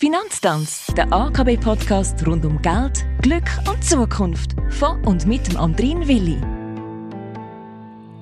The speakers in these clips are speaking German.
Finanztanz, der AKB-Podcast rund um Geld, Glück und Zukunft. Von und mit dem Andrin Willi.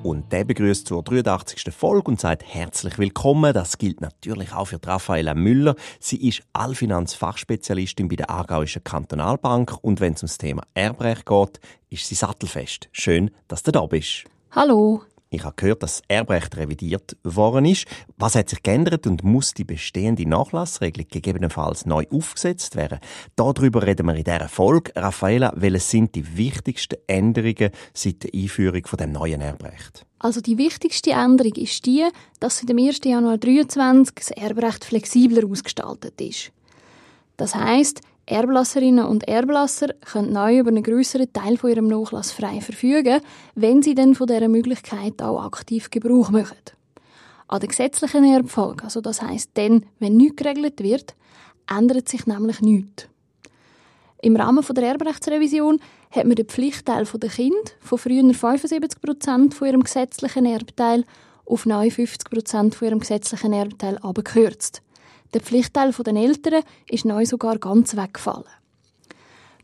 Und der begrüßt zur 83. Folge und sagt herzlich willkommen. Das gilt natürlich auch für Raffaella Müller. Sie ist Allfinanz-Fachspezialistin bei der Aargauischen Kantonalbank und wenn es ums Thema Erbrecht geht, ist sie sattelfest. Schön, dass du da bist. Hallo. Ich habe gehört, dass das Erbrecht revidiert worden ist. Was hat sich geändert und muss die bestehende Nachlassregelung gegebenenfalls neu aufgesetzt werden? Darüber reden wir in dieser Folge. Raffaella, welche sind die wichtigsten Änderungen seit der Einführung von neuen Erbrecht? Also die wichtigste Änderung ist die, dass seit dem 1. Januar 2023 das Erbrecht flexibler ausgestaltet ist. Das heißt, Erblasserinnen und Erblasser können neu über einen größeren Teil von ihrem Nachlass frei verfügen, wenn sie dann von dieser Möglichkeit auch aktiv Gebrauch machen. An der gesetzlichen Erbfolge, also das heißt dann, wenn nichts geregelt wird, ändert sich nämlich nichts. Im Rahmen der Erbrechtsrevision hat man den Pflichtteil der Kind von früher 75 Prozent von ihrem gesetzlichen Erbteil auf neu 50 Prozent von ihrem gesetzlichen Erbteil abgekürzt. Der Pflichtteil der Eltern ist neu sogar ganz weggefallen.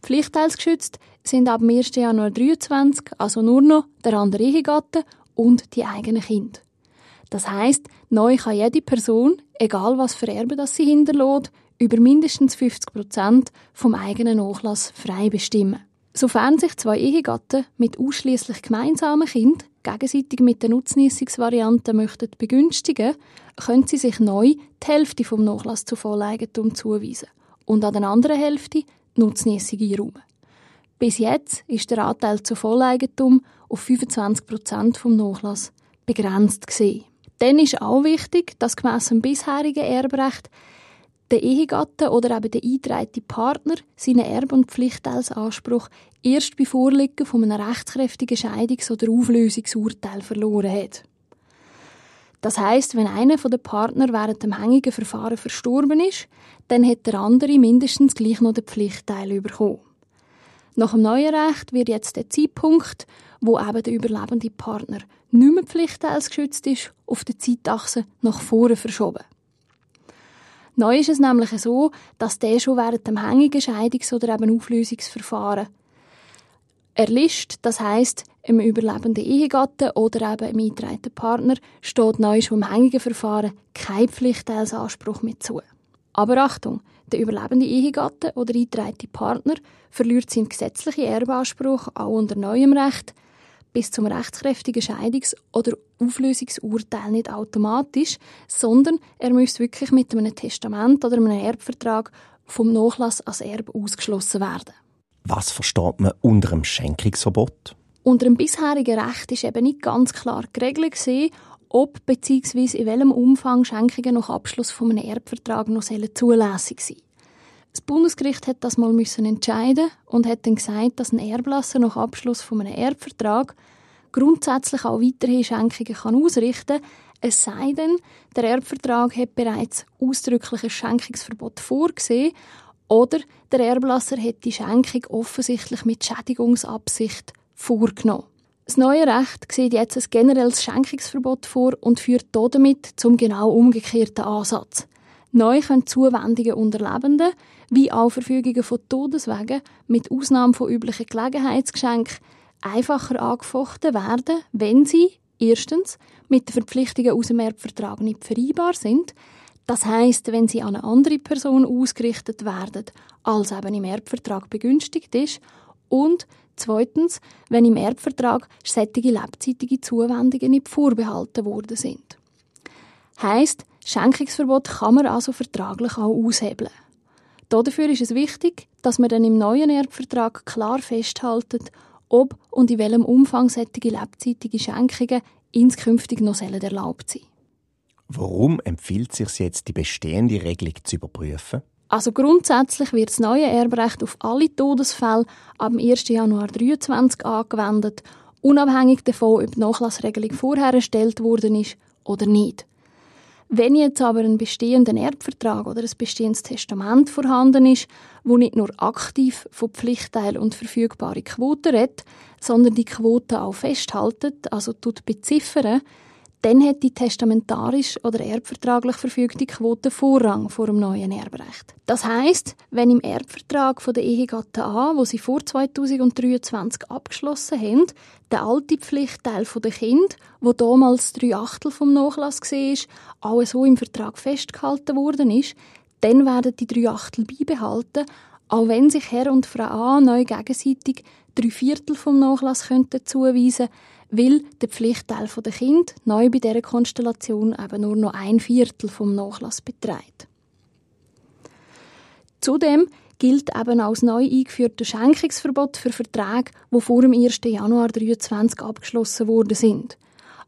Pflichtteilsgeschützt sind ab dem 1. Januar 2023 also nur noch der andere Ehegatte und die eigenen Kinder. Das heißt, neu kann jede Person, egal was für Erbe das sie hinterlässt, über mindestens 50 Prozent vom eigenen Nachlass frei bestimmen. Sofern sich zwei Ehegatten mit ausschließlich gemeinsamen Kind gegenseitig mit der Nutznießungsvariante möchten begünstigen, können sie sich neu die Hälfte vom Nachlass zu Volleigentum zuweisen und an der anderen Hälfte Nutznießung einräumen. Bis jetzt ist der Anteil zu Volleigentum auf 25 Prozent vom Nachlass begrenzt gesehen. Dann ist auch wichtig, dass gemäss dem bisherigen Erbrecht der Ehegatte oder eben der eingetragene Partner seinen Erb- und Pflichtteilsanspruch erst bei Vorliegen von einem rechtskräftigen Scheidungs- oder Auflösungsurteil verloren hat. Das heißt, wenn einer der Partner während dem hängigen Verfahren verstorben ist, dann hat der andere mindestens gleich noch den Pflichtteil bekommen. Nach dem neuen Recht wird jetzt der Zeitpunkt, wo eben der überlebende Partner nicht mehr pflichtteilsgeschützt ist, auf der Zeitachse nach vorne verschoben. Neu ist es nämlich so, dass der schon während dem hängigen Scheidungs- oder eben Auflösungsverfahren erlischt. Das heißt, im überlebenden Ehegatten oder eben im eingetragenen Partner steht neu schon im hängigen Verfahren kein Pflichtteilsanspruch mehr zu. Aber Achtung, der überlebende Ehegatte oder eingetragene Partner verliert seinen gesetzlichen Erbanspruch auch unter neuem Recht bis zum rechtskräftigen Scheidungs- oder Auflösungsurteil nicht automatisch, sondern er muss wirklich mit einem Testament oder einem Erbvertrag vom Nachlass als Erbe ausgeschlossen werden. Was versteht man unter einem Schenkungsverbot? Unter dem bisherigen Recht ist eben nicht ganz klar geregelt ob bzw. in welchem Umfang Schenkungen nach Abschluss von einem Erbvertrag noch zulässig sein Das Bundesgericht hat das mal müssen entscheiden und hat dann gesagt, dass ein Erblasser nach Abschluss von einem Erbvertrag grundsätzlich auch weiterhin Schenkungen kann ausrichten kann, es sei denn, der Erbvertrag hat bereits ausdrücklich ein Schenkungsverbot vorgesehen oder der Erblasser hat die Schenkung offensichtlich mit Schädigungsabsicht vorgenommen. Das neue Recht sieht jetzt ein generelles Schenkungsverbot vor und führt damit zum genau umgekehrten Ansatz. Neu können Zuwendungen unter Lebenden, wie auch Verfügungen von Todeswegen, mit Ausnahme von üblichen Gelegenheitsgeschenken, einfacher angefochten werden, wenn sie erstens mit den Verpflichtungen aus dem Erbvertrag nicht vereinbar sind, das heißt, wenn sie an eine andere Person ausgerichtet werden, als eben im Erbvertrag begünstigt ist, und zweitens, wenn im Erbvertrag sättige lebzeitige Zuwendungen nicht vorbehalten worden sind. Heißt, Schenkungsverbot kann man also vertraglich auch aushebeln. Dafür ist es wichtig, dass man dann im neuen Erbvertrag klar festhaltet, ob und in welchem Umfang sättige lebzeitige Schenkungen inskünftig noch erlaubt sein Warum empfiehlt sich jetzt, die bestehende Regelung zu überprüfen? Also grundsätzlich wird das neue Erbrecht auf alle Todesfälle ab dem 1. Januar 2023 angewendet, unabhängig davon, ob die Nachlassregelung vorher erstellt worden ist oder nicht. Wenn jetzt aber ein bestehender Erbvertrag oder ein bestehendes Testament vorhanden ist, wo nicht nur aktiv von Pflichtteil und verfügbare Quoten redet, sondern die Quote auch festhaltet, also tut beziffern, dann hat die testamentarisch oder erbvertraglich verfügte Quote Vorrang vor dem neuen Erbrecht. Das heißt, wenn im Erbvertrag von der Ehegatten A, wo sie vor 2023 abgeschlossen haben, der alte Pflichtteil der Kind, wo damals drei Achtel vom Nachlass war, auch so im Vertrag festgehalten worden ist, dann werden die drei Achtel beibehalten, auch wenn sich Herr und Frau A neu gegenseitig drei Viertel vom Nachlass könnten zuweisen weil der Pflichtteil der Kind neu bei dieser Konstellation eben nur noch ein Viertel vom Nachlass beträgt. Zudem gilt eben als neu eingeführtes Schenkungsverbot für Verträge, die vor dem 1. Januar 2023 abgeschlossen worden sind.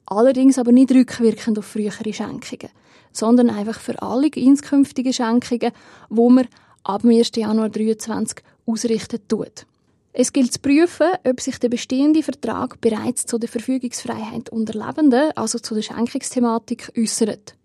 Allerdings aber nicht rückwirkend auf frühere Schenkungen, sondern einfach für alle inskünftigen Schenkungen, wo man ab dem 1. Januar 2023 ausrichten tut. Es gilt zu prüfen, ob sich der bestehende Vertrag bereits zu der Verfügungsfreiheit unter Lebenden, also zu der Schenkungsthematik, äußert.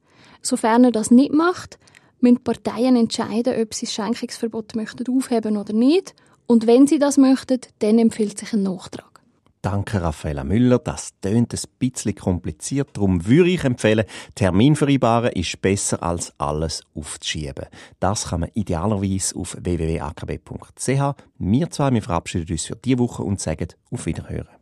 Sofern er das nicht macht, müssen Parteien entscheiden, ob sie das Schenkungsverbot möchten aufheben oder nicht. Und wenn sie das möchten, dann empfiehlt sich ein Nachtrag. Danke, Raffaella Müller. Das tönt ein bisschen kompliziert. Darum würde ich empfehlen, Termin vereinbaren ist besser als alles aufzuschieben. Das kann man idealerweise auf www.akb.ch. Wir zwei wir verabschieden uns für diese Woche und sagen auf Wiederhören.